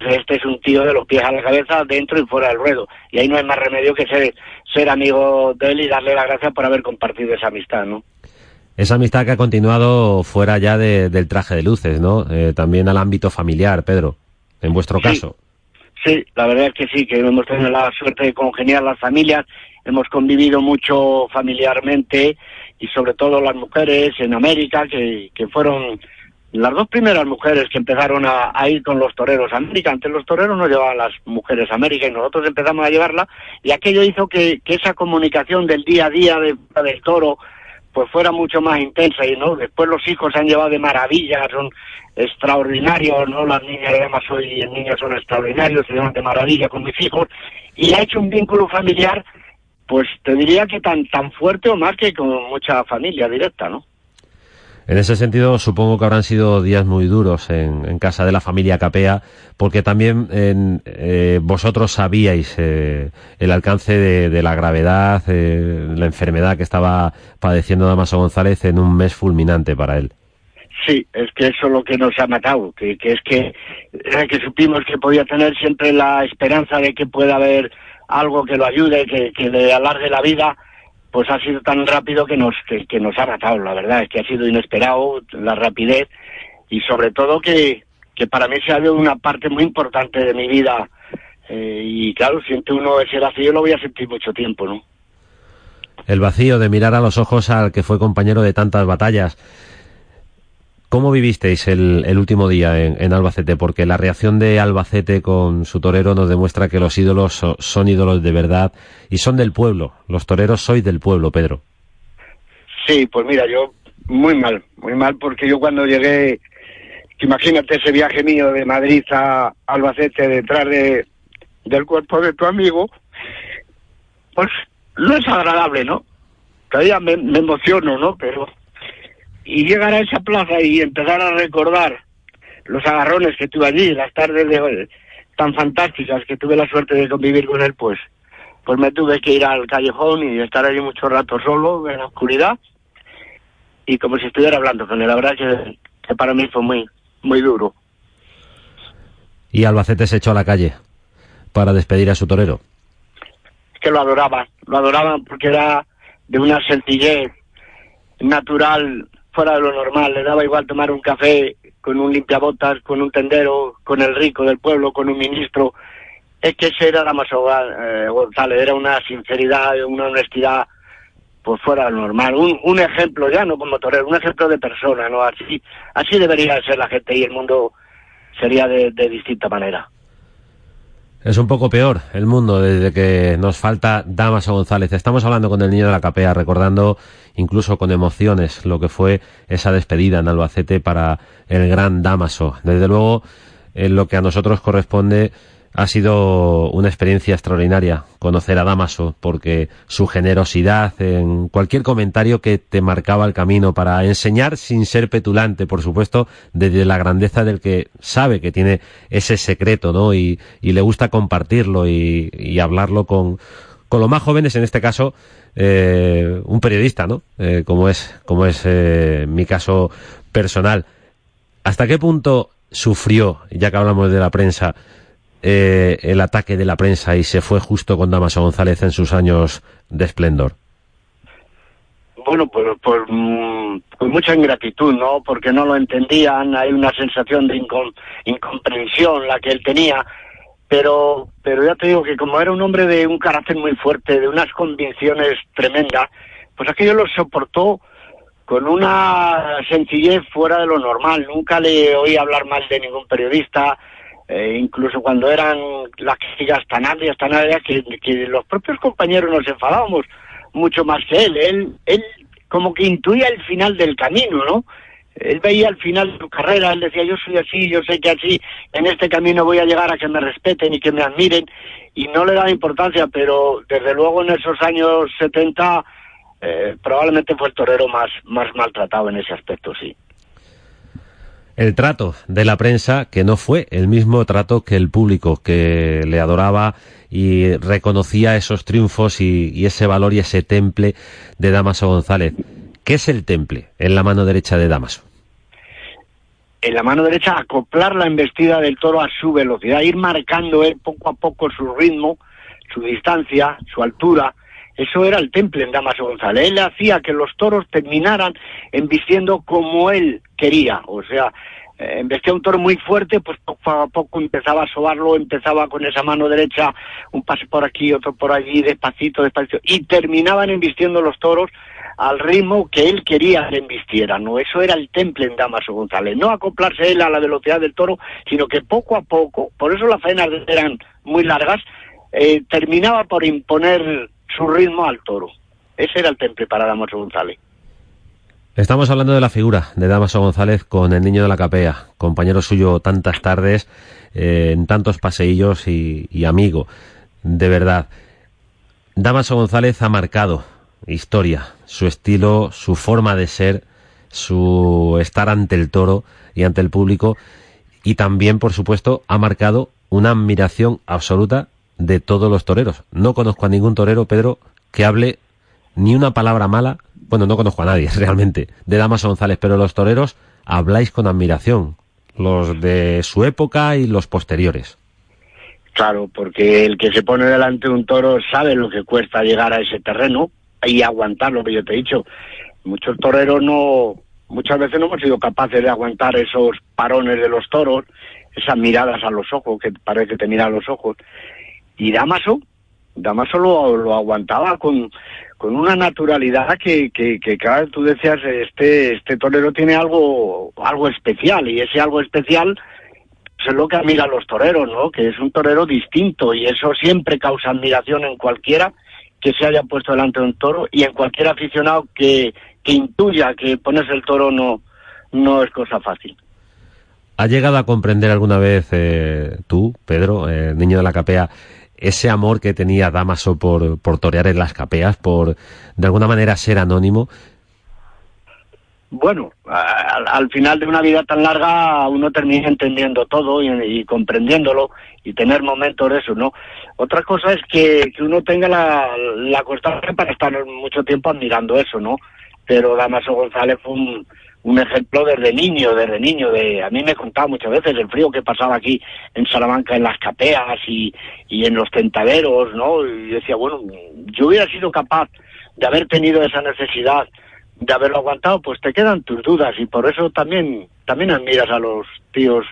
este es un tío de los pies a la cabeza, dentro y fuera del ruedo. Y ahí no hay más remedio que ser, ser amigo de él y darle las gracias por haber compartido esa amistad, ¿no? Esa amistad que ha continuado fuera ya del traje de luces, ¿no? Eh, también al ámbito familiar, Pedro, en vuestro caso. Sí, la verdad es que sí, que hemos tenido la suerte de congeniar las familias, hemos convivido mucho familiarmente y sobre todo las mujeres en América, que, que fueron las dos primeras mujeres que empezaron a, ir con los toreros a América, antes los toreros no llevaban las mujeres a América y nosotros empezamos a llevarla y aquello hizo que, esa comunicación del día a día de, del toro pues fuera mucho más intensa y no después los hijos se han llevado de maravilla son extraordinarios no las niñas además hoy y el niño son extraordinarios se llevan de maravilla con mis hijos y ha hecho un vínculo familiar pues te diría que tan tan fuerte o más que con mucha familia directa no en ese sentido, supongo que habrán sido días muy duros en, casa de la familia Capea, porque también eh, vosotros sabíais eh, el alcance de, la gravedad, eh, la enfermedad que estaba padeciendo Damaso González en un mes fulminante para él. Sí, es que eso es lo que nos ha matado, que, es que, que supimos que podía tener siempre la esperanza de que pueda haber algo que lo ayude, que, que le alargue la vida, pues ha sido tan rápido que nos, que, nos ha matado, la verdad, es que ha sido inesperado la rapidez y sobre todo que, que para mí se ha dado una parte muy importante de mi vida eh, y claro, siente uno ese vacío lo voy a sentir mucho tiempo, ¿no? El vacío de mirar a los ojos al que fue compañero de tantas batallas. ¿Cómo vivisteis el, último día en, Albacete? Porque la reacción de Albacete con su torero nos demuestra que los ídolos son, ídolos de verdad y son del pueblo. Los toreros sois del pueblo, Pedro. Sí, pues mira, yo muy mal, muy mal, porque yo cuando llegué, imagínate ese viaje mío de Madrid a Albacete detrás de, del cuerpo de tu amigo, pues no es agradable, ¿no? Todavía me emociono, ¿no? Pero y llegar a esa plaza y empezar a recordar los agarrones que tuve allí, las tardes de, tan fantásticas que tuve la suerte de convivir con él, pues, pues me tuve que ir al callejón y estar allí mucho rato solo, en la oscuridad, y como si estuviera hablando con él. La verdad que, que para mí fue muy, muy duro. Y Albacete se echó a la calle para despedir a su torero. Es que lo adoraba, lo adoraban porque era de una sencillez natural fuera de lo normal. Le daba igual tomar un café con un limpiabotas, con un tendero, con el rico del pueblo, con un ministro. Es que ese era la eh, González, era una sinceridad, una honestidad pues fuera de lo normal. Un, ejemplo, ya no como torero, un ejemplo de persona, ¿no? Así, así debería ser la gente y el mundo sería de distinta manera. Es un poco peor el mundo desde que nos falta Damaso González. Estamos hablando con el niño de la capea, recordando incluso con emociones lo que fue esa despedida en Albacete para el gran Damaso. Desde luego, en lo que a nosotros corresponde, ha sido una experiencia extraordinaria conocer a Damaso porque su generosidad en cualquier comentario que te marcaba el camino para enseñar sin ser petulante, por supuesto, desde la grandeza del que sabe que tiene ese secreto, ¿no? Y, le gusta compartirlo y, hablarlo con, con los más jóvenes, en este caso, eh, un periodista, ¿no? Eh, como es, como es eh, mi caso personal. ¿Hasta qué punto sufrió, ya que hablamos de la prensa, el ataque de la prensa y se fue justo con Damaso González en sus años de esplendor? bueno, pues, pues, mm, con mucha ingratitud, ¿no? Porque no lo entendían, hay una sensación de incomprensión la que él tenía, pero, pero ya te digo que como era un hombre de un carácter muy fuerte, de unas convicciones tremendas, pues aquello lo soportó con una sencillez fuera de lo normal. Nunca le oí hablar mal de ningún periodista, eh, incluso cuando eran las críticas tan amplias, tan amplias, que, que los propios compañeros nos enfadábamos mucho más que él. Él, él como que intuía el final del camino, ¿no? Él veía el final de su carrera, él decía, yo soy así, yo sé que así, en este camino voy a llegar a que me respeten y que me admiren, y no le daba importancia, pero desde luego en esos años 70 eh, probablemente fue el torero más, más maltratado en ese aspecto, sí. El trato de la prensa, que no fue el mismo trato que el público, que le adoraba y reconocía esos triunfos y, ese valor y ese temple de Damaso González. ¿Qué es el temple en la mano derecha de Damaso? En la mano derecha acoplar la embestida del toro a su velocidad, ir marcando él poco a poco su ritmo, su distancia, su altura. Eso era el temple en Damaso González. Él hacía que los toros terminaran embistiendo como él quería. O sea, eh, embestía un toro muy fuerte, pues poco a poco empezaba a sobarlo, empezaba con esa mano derecha, un pase por aquí, otro por allí, despacito, despacito, y terminaban embistiendo los toros al ritmo que él quería que embistieran, ¿no? Eso era el temple en Damaso González, no acoplarse él a la velocidad del toro, sino que poco a poco, por eso las faenas eran muy largas, eh, terminaba por imponer su ritmo al toro. Ese era el temple para Damaso González. Estamos hablando de la figura de Damaso González con el niño de la capea, compañero suyo tantas tardes, eh, en tantos paseillos y, amigo, de verdad. Damaso González ha marcado historia, su estilo, su forma de ser, su estar ante el toro y ante el público y también, por supuesto, ha marcado una admiración absoluta de todos los toreros. No conozco a ningún torero, Pedro, que hable ni una palabra mala bueno, no conozco a nadie realmente, de Damaso González, pero los toreros habláis con admiración, los de su época y los posteriores. Claro, porque el que se pone delante de un toro sabe lo que cuesta llegar a ese terreno y aguantar lo que yo te he dicho. Muchos toreros no, muchas veces no hemos sido capaces de aguantar esos parones de los toros, esas miradas a los ojos, que parece que te mira a los ojos. Y Damaso, Damaso lo, lo aguantaba con, con una naturalidad que, que, que claro, tú decías, este, este torero tiene algo, algo especial, y ese algo especial pues, es lo que admira a los toreros, ¿no? Que es un torero distinto, y eso siempre causa admiración en cualquiera que se haya puesto delante de un toro, y en cualquier aficionado que, que intuya que ponerse el toro no, no es cosa fácil. ¿Ha llegado a comprender alguna vez eh, tú, Pedro, eh, niño de la capea, ese amor que tenía Damaso por, por torear en las capeas, por de alguna manera ser anónimo? Bueno, al, final de una vida tan larga uno termina entendiendo todo y, comprendiéndolo y tener momentos de eso, ¿no? Otra cosa es que, que uno tenga la, la constancia para estar mucho tiempo admirando eso, ¿no? Pero Damaso González fue un, un ejemplo desde niño, desde niño, de a mí me contaba muchas veces el frío que pasaba aquí en Salamanca en las capeas y, y en los tentaderos, ¿no? Y decía, bueno, yo hubiera sido capaz de haber tenido esa necesidad de haberlo aguantado, pues te quedan tus dudas y por eso también también admiras a los tíos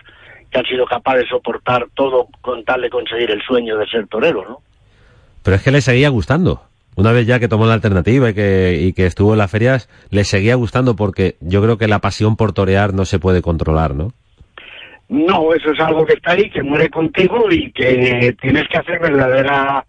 que han sido capaces de soportar todo con tal de conseguir el sueño de ser torero, ¿no? Pero es que le seguía gustando una vez ya que tomó la alternativa y que, y que estuvo en las ferias, le seguía gustando porque yo creo que la pasión por torear no se puede controlar, ¿no? No, eso es algo que está ahí, que muere contigo y que tienes que hacer verdadera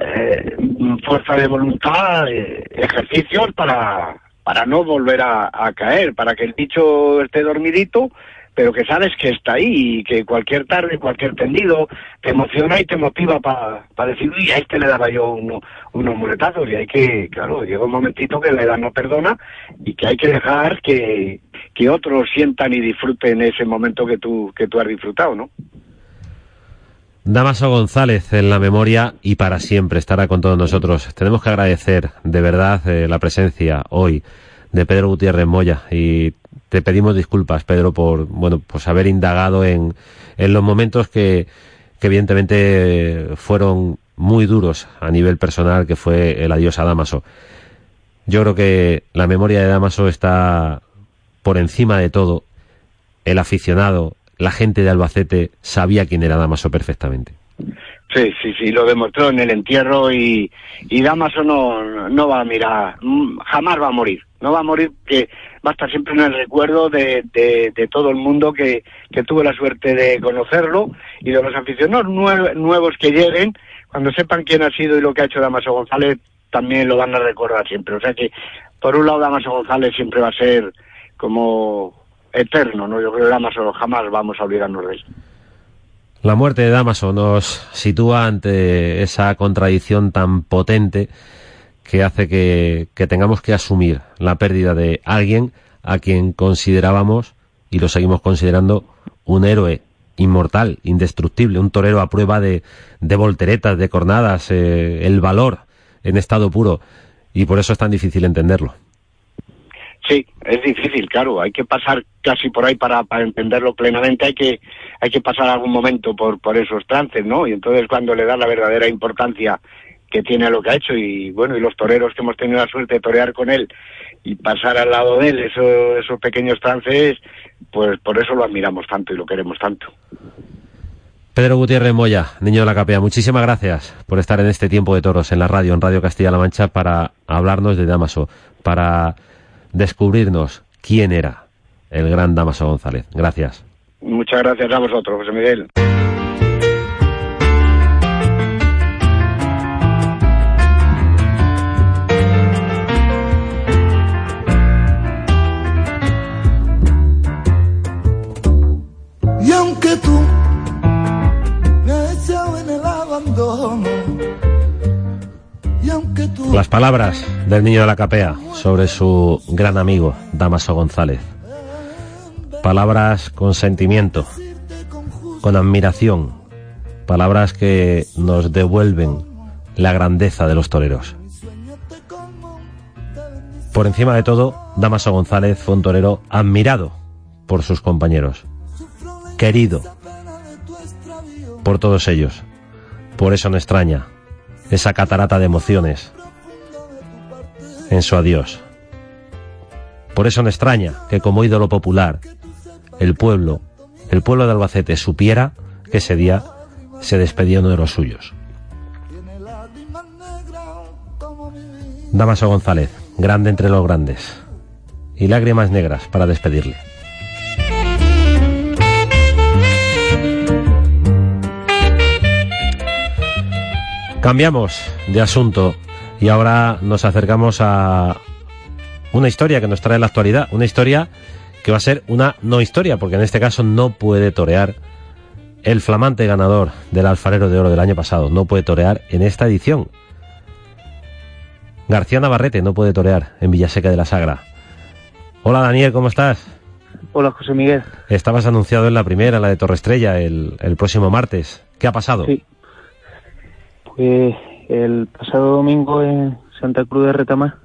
eh, fuerza de voluntad, eh, ejercicios para, para no volver a, a, caer, para que el bicho esté dormidito pero que sabes que está ahí y que cualquier tarde, cualquier tendido, te emociona y te motiva para decir, uy, a este le daba yo uno, unos muletazos y hay que, claro, llega un momentito que la edad no perdona y que hay que dejar que, que otros sientan y disfruten ese momento que tú, que tú has disfrutado, ¿no? Damaso González en la memoria y para siempre estará con todos nosotros. Tenemos que agradecer de verdad eh, la presencia hoy de Pedro Gutiérrez Moya y te pedimos disculpas, Pedro, por, bueno, pues haber indagado en, en los momentos que, que evidentemente fueron muy duros a nivel personal, que fue el adiós a Damaso. Yo creo que la memoria de Damaso está por encima de todo. El aficionado, la gente de Albacete sabía quién era Damaso perfectamente. Sí, sí, sí, lo demostró en el entierro y, y Damaso no, no va a mirar, mm, jamás va a morir, no va a morir que va a estar siempre en el recuerdo de, de, todo el mundo que, que tuvo la suerte de conocerlo y de los aficionados nuevos que lleguen, cuando sepan quién ha sido y lo que ha hecho Damaso González, también lo van a recordar siempre. O sea que, por un lado, Damaso González siempre va a ser como eterno, ¿no? Yo creo que Damaso jamás vamos a olvidarnos de él. La muerte de Damaso nos sitúa ante esa contradicción tan potente que hace que, que, tengamos que asumir la pérdida de alguien a quien considerábamos, y lo seguimos considerando, un héroe inmortal, indestructible, un torero a prueba de, de volteretas, de cornadas, eh, el valor en estado puro, y por eso es tan difícil entenderlo. Sí, es difícil, claro. Hay que pasar casi por ahí para, para entenderlo plenamente. Hay que, hay que pasar algún momento por, por esos trances, ¿no? Y entonces cuando le da la verdadera importancia que tiene a lo que ha hecho y bueno, y los toreros que hemos tenido la suerte de torear con él y pasar al lado de él esos, esos pequeños trances, pues por eso lo admiramos tanto y lo queremos tanto. Pedro Gutiérrez Moya, niño de la capea, muchísimas gracias por estar en este tiempo de toros en la radio, en Radio Castilla-La Mancha, para hablarnos de Damaso, para descubrirnos quién era el gran Damaso González. Gracias. Muchas gracias a vosotros, José Miguel. Y aunque tú me has echado en el abandono, y aunque tú Las palabras del niño de la capea sobre su gran amigo Damaso González. Palabras con sentimiento, con admiración, palabras que nos devuelven la grandeza de los toreros. Por encima de todo, Damaso González fue un torero admirado por sus compañeros, querido por todos ellos. Por eso no extraña esa catarata de emociones su adiós. Por eso no extraña que como ídolo popular, el pueblo, el pueblo de Albacete supiera que ese día se despedía uno de los suyos. Damaso González, grande entre los grandes, y lágrimas negras para despedirle. Cambiamos de asunto y ahora nos acercamos a una historia que nos trae la actualidad, una historia que va a ser una no historia, porque en este caso no puede torear el flamante ganador del alfarero de oro del año pasado, no puede torear en esta edición. García Navarrete no puede torear en Villaseca de la Sagra. Hola Daniel, ¿cómo estás? Hola José Miguel. Estabas anunciado en la primera, la de Torre Estrella, el, el próximo martes. ¿Qué ha pasado? Sí. Pues el pasado domingo en Santa Cruz de Retamar,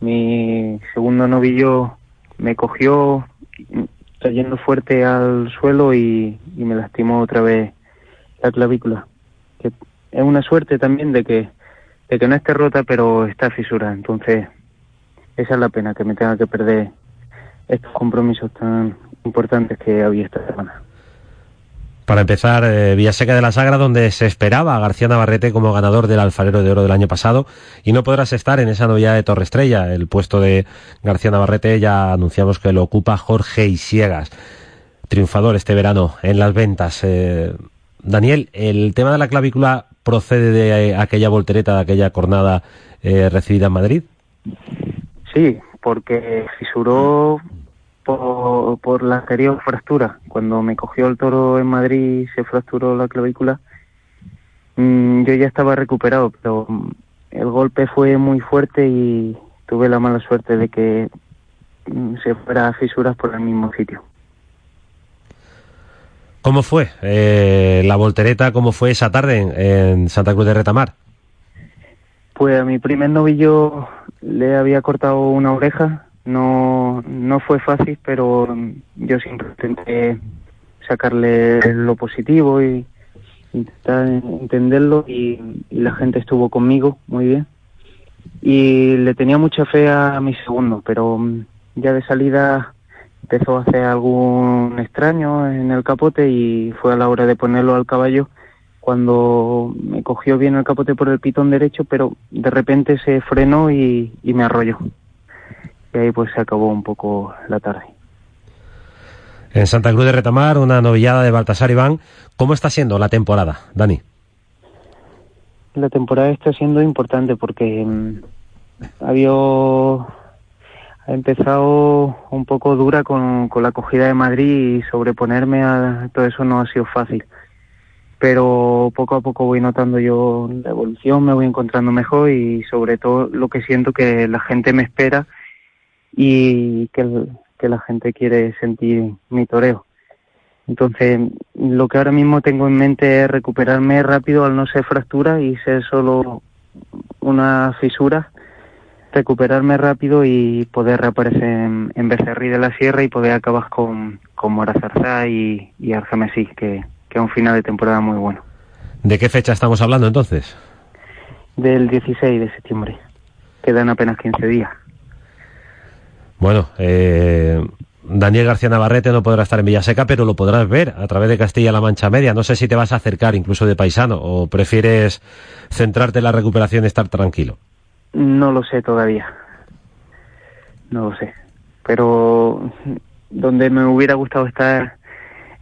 mi segundo novillo me cogió cayendo fuerte al suelo y, y, me lastimó otra vez la clavícula. Que es una suerte también de que, de que no esté rota, pero está fisura. Entonces, esa es la pena, que me tenga que perder estos compromisos tan importantes que había esta semana. Para empezar, eh, Villaseca de la Sagra, donde se esperaba a García Navarrete como ganador del Alfarero de Oro del año pasado, y no podrás estar en esa novia de Torre Estrella. El puesto de García Navarrete ya anunciamos que lo ocupa Jorge Isiegas, triunfador este verano en las ventas. Eh, Daniel, ¿el tema de la clavícula procede de aquella voltereta, de aquella cornada eh, recibida en Madrid? Sí, porque fisuró por, por, la anterior fractura. Cuando me cogió el toro en Madrid y se fracturó la clavícula, mmm, yo ya estaba recuperado, pero el golpe fue muy fuerte y tuve la mala suerte de que mmm, se fuera a fisuras por el mismo sitio. ¿Cómo fue eh, la voltereta? ¿Cómo fue esa tarde en, en Santa Cruz de Retamar? Pues a mi primer novillo le había cortado una oreja no, no fue fácil, pero yo siempre intenté sacarle lo positivo y intentar entenderlo y, la gente estuvo conmigo muy bien. y le tenía mucha fe a mi segundo, pero ya de salida empezó a hacer algún extraño en el capote y fue a la hora de ponerlo al caballo cuando me cogió bien el capote por el pitón derecho, pero de repente se frenó y, y me arrolló. Y ahí pues se acabó un poco la tarde. En Santa Cruz de Retamar, una novillada de Baltasar Iván. ¿Cómo está siendo la temporada, Dani? La temporada está siendo importante porque mm, había ha empezado un poco dura con, con la acogida de Madrid y sobreponerme a todo eso no ha sido fácil. Pero poco a poco voy notando yo la evolución, me voy encontrando mejor y sobre todo lo que siento que la gente me espera y que, el- que la gente quiere sentir mi toreo. Entonces, lo que ahora mismo tengo en mente es recuperarme rápido al no ser fractura y ser solo una fisura, recuperarme rápido y poder reaparecer en, en Becerrí de la Sierra y poder acabar con, con Morazarza y, y Argemesí, que, que es un final de temporada muy bueno. ¿De qué fecha estamos hablando entonces? Del 16 de septiembre. Quedan apenas 15 días. Bueno, eh, Daniel García Navarrete no podrá estar en Villaseca, pero lo podrás ver a través de Castilla-La Mancha Media. No sé si te vas a acercar incluso de paisano o prefieres centrarte en la recuperación y estar tranquilo. No lo sé todavía. No lo sé. Pero donde me hubiera gustado estar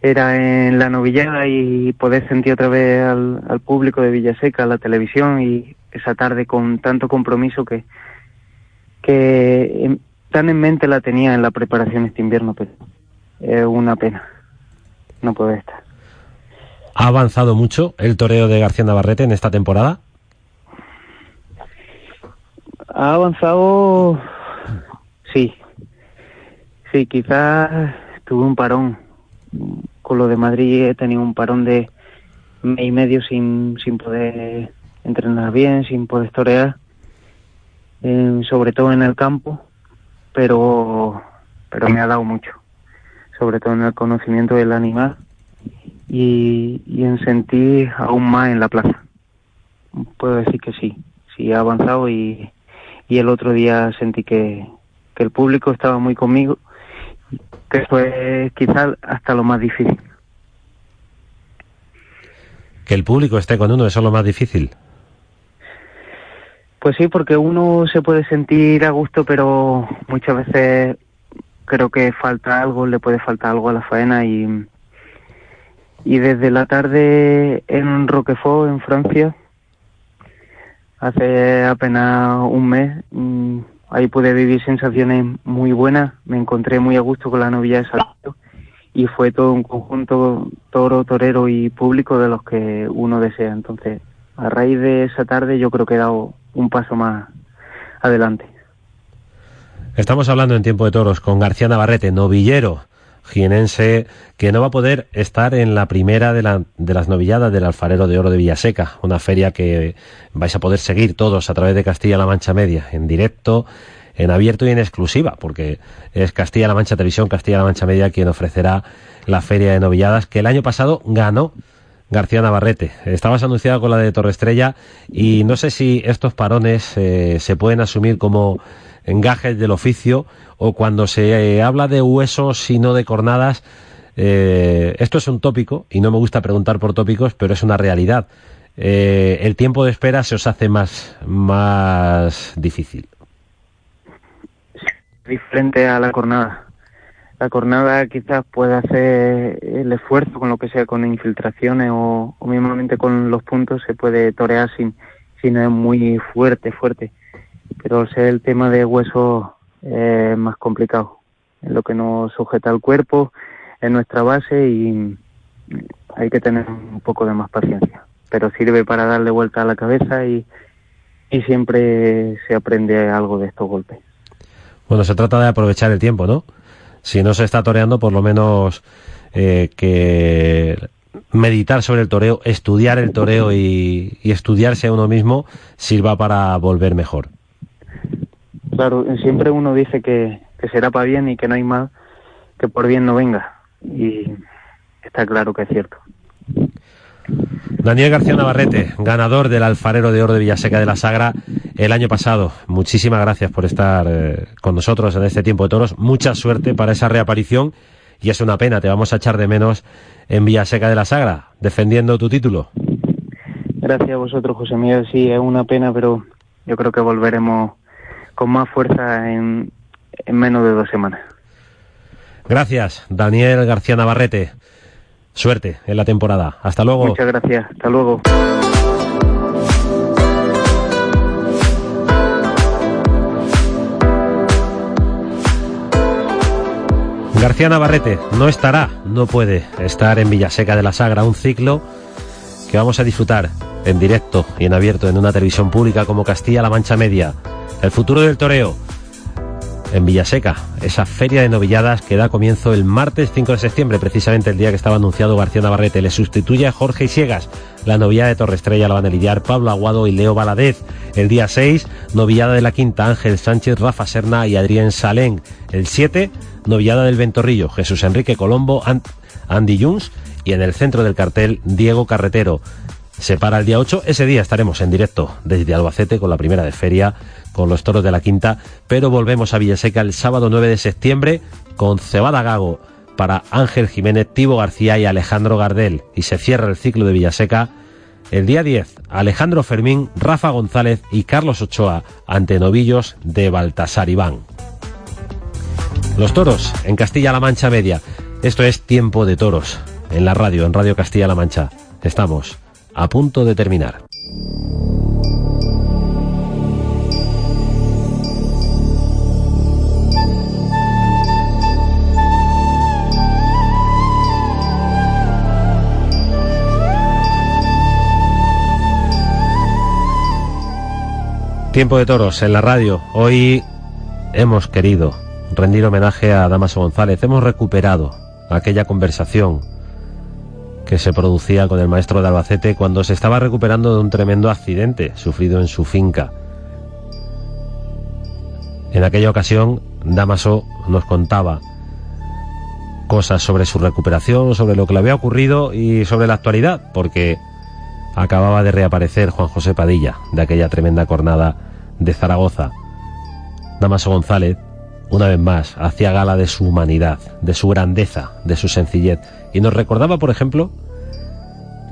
era en la novillada y poder sentir otra vez al, al público de Villaseca, la televisión y esa tarde con tanto compromiso que, que tan en mente la tenía en la preparación este invierno, pero es una pena no poder estar. ¿Ha avanzado mucho el toreo de García Navarrete en esta temporada? Ha avanzado, sí, sí, quizás tuve un parón. Con lo de Madrid he tenido un parón de mes y medio sin, sin poder entrenar bien, sin poder torear, eh, sobre todo en el campo, pero, pero me ha dado mucho, sobre todo en el conocimiento del animal y, y en sentir aún más en la plaza. Puedo decir que sí, sí ha avanzado y, y el otro día sentí que, que el público estaba muy conmigo, que fue quizás hasta lo más difícil. Que el público esté con uno, eso es lo más difícil. Pues sí, porque uno se puede sentir a gusto, pero muchas veces creo que falta algo, le puede faltar algo a la faena y, y desde la tarde en Roquefort, en Francia, hace apenas un mes, mm, ahí pude vivir sensaciones muy buenas, me encontré muy a gusto con la novilla de Salto y fue todo un conjunto toro, torero y público de los que uno desea. Entonces, a raíz de esa tarde yo creo que he dado un paso más adelante. Estamos hablando en tiempo de toros con García Navarrete, novillero jienense, que no va a poder estar en la primera de, la- de las novilladas del Alfarero de Oro de Villaseca, una feria que vais a poder seguir todos a través de Castilla-La Mancha Media, en directo, en abierto y en exclusiva, porque es Castilla-La Mancha Televisión, Castilla-La Mancha Media quien ofrecerá la feria de novilladas que el año pasado ganó García Navarrete. Estabas anunciado con la de Torre Estrella y no sé si estos parones eh, se pueden asumir como engajes del oficio o cuando se eh, habla de huesos y no de cornadas. eh, esto es un tópico y no me gusta preguntar por tópicos, pero es una realidad. Eh, el tiempo de espera se os hace más, más difícil. diferente a la cornada. La cornada quizás puede hacer el esfuerzo con lo que sea, con infiltraciones o, o mismamente con los puntos se puede torear sin, si es muy fuerte, fuerte. Pero al ser el tema de huesos es más complicado. Es lo que nos sujeta al cuerpo, es nuestra base y hay que tener un poco de más paciencia. Pero sirve para darle vuelta a la cabeza y, y siempre se aprende algo de estos golpes. Bueno, se trata de aprovechar el tiempo, ¿no? Si no se está toreando, por lo menos eh, que meditar sobre el toreo, estudiar el toreo y, estudiarse a uno mismo sirva para volver mejor. Claro, siempre uno dice que, que será para bien y que no hay mal que por bien no venga. Y está claro que es cierto. Daniel García Navarrete, ganador del Alfarero de Oro de Villaseca de la Sagra, el año pasado. Muchísimas gracias por estar eh, con nosotros en este tiempo de toros. Mucha suerte para esa reaparición y es una pena, te vamos a echar de menos en Villaseca de la Sagra, defendiendo tu título. Gracias a vosotros, José Miguel. Sí, es una pena, pero yo creo que volveremos con más fuerza en, en menos de dos semanas. Gracias, Daniel García Navarrete. Suerte en la temporada. Hasta luego. Muchas gracias. Hasta luego. García Navarrete no estará, no puede estar en Villaseca de la Sagra, un ciclo que vamos a disfrutar en directo y en abierto en una televisión pública como Castilla-La Mancha Media. El futuro del toreo en Villaseca, esa feria de novilladas que da comienzo el martes 5 de septiembre, precisamente el día que estaba anunciado García Navarrete. Le sustituye a Jorge Siegas. La novillada de Torre Estrella la van a lidiar Pablo Aguado y Leo Baladez. El día 6, novillada de la Quinta, Ángel Sánchez, Rafa Serna y Adrián Salén. El 7, novillada del Ventorrillo, Jesús Enrique Colombo, Andy Junts y en el centro del cartel, Diego Carretero. Se para el día 8, ese día estaremos en directo desde Albacete con la primera de feria, con los toros de la quinta, pero volvemos a Villaseca el sábado 9 de septiembre con Cebada Gago para Ángel Jiménez, Tibo García y Alejandro Gardel. Y se cierra el ciclo de Villaseca el día 10, Alejandro Fermín, Rafa González y Carlos Ochoa ante novillos de Baltasar Iván. Los toros en Castilla-La Mancha Media. Esto es Tiempo de Toros en la radio, en Radio Castilla-La Mancha. Estamos a punto de terminar. Tiempo de toros en la radio. Hoy hemos querido rendir homenaje a Damaso González. Hemos recuperado aquella conversación que se producía con el maestro de Albacete cuando se estaba recuperando de un tremendo accidente sufrido en su finca. En aquella ocasión, Damaso nos contaba cosas sobre su recuperación, sobre lo que le había ocurrido y sobre la actualidad, porque acababa de reaparecer Juan José Padilla de aquella tremenda cornada de Zaragoza. Damaso González, una vez más, hacía gala de su humanidad, de su grandeza, de su sencillez, y nos recordaba, por ejemplo,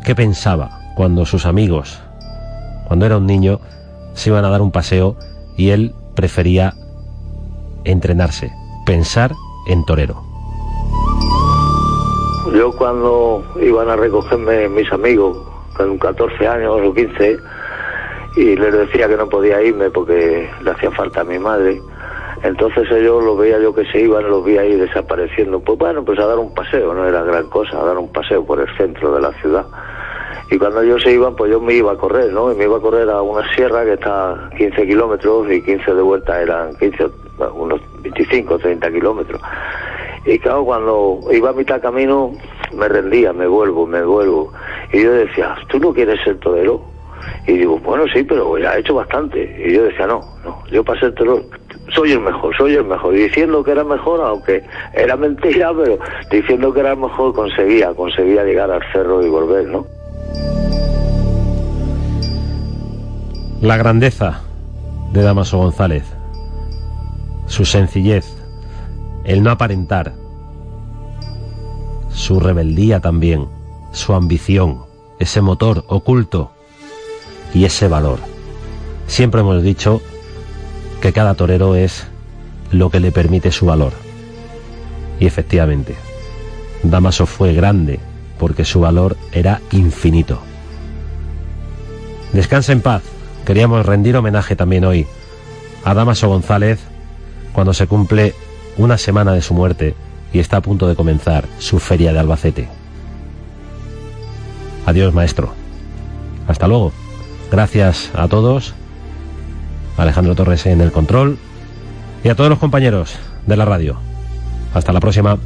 qué pensaba cuando sus amigos, cuando era un niño, se iban a dar un paseo y él prefería entrenarse, pensar en torero. Yo cuando iban a recogerme mis amigos, con 14 años o 15, y les decía que no podía irme porque le hacía falta a mi madre. Entonces ellos los veía yo que se iban, los vi ahí desapareciendo. Pues bueno, pues a dar un paseo, no era gran cosa, a dar un paseo por el centro de la ciudad. Y cuando ellos se iban, pues yo me iba a correr, ¿no? Y me iba a correr a una sierra que está a 15 kilómetros y 15 de vuelta eran 15, unos 25, 30 kilómetros. Y claro, cuando iba a mitad camino, me rendía, me vuelvo, me vuelvo. Y yo decía, ¿tú no quieres ser torero? Y digo, bueno, sí, pero ya he hecho bastante. Y yo decía, no, no, yo para ser torero soy el mejor, soy el mejor. diciendo que era mejor, aunque era mentira, pero diciendo que era mejor conseguía, conseguía llegar al cerro y volver, ¿no? La grandeza de Damaso González, su sencillez, el no aparentar, su rebeldía también, su ambición, ese motor oculto y ese valor. Siempre hemos dicho que cada torero es lo que le permite su valor. Y efectivamente, Damaso fue grande porque su valor era infinito. Descansa en paz. Queríamos rendir homenaje también hoy a Damaso González cuando se cumple una semana de su muerte y está a punto de comenzar su feria de Albacete. Adiós, maestro. Hasta luego. Gracias a todos. Alejandro Torres en el control. Y a todos los compañeros de la radio. Hasta la próxima.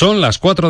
Son las 4 de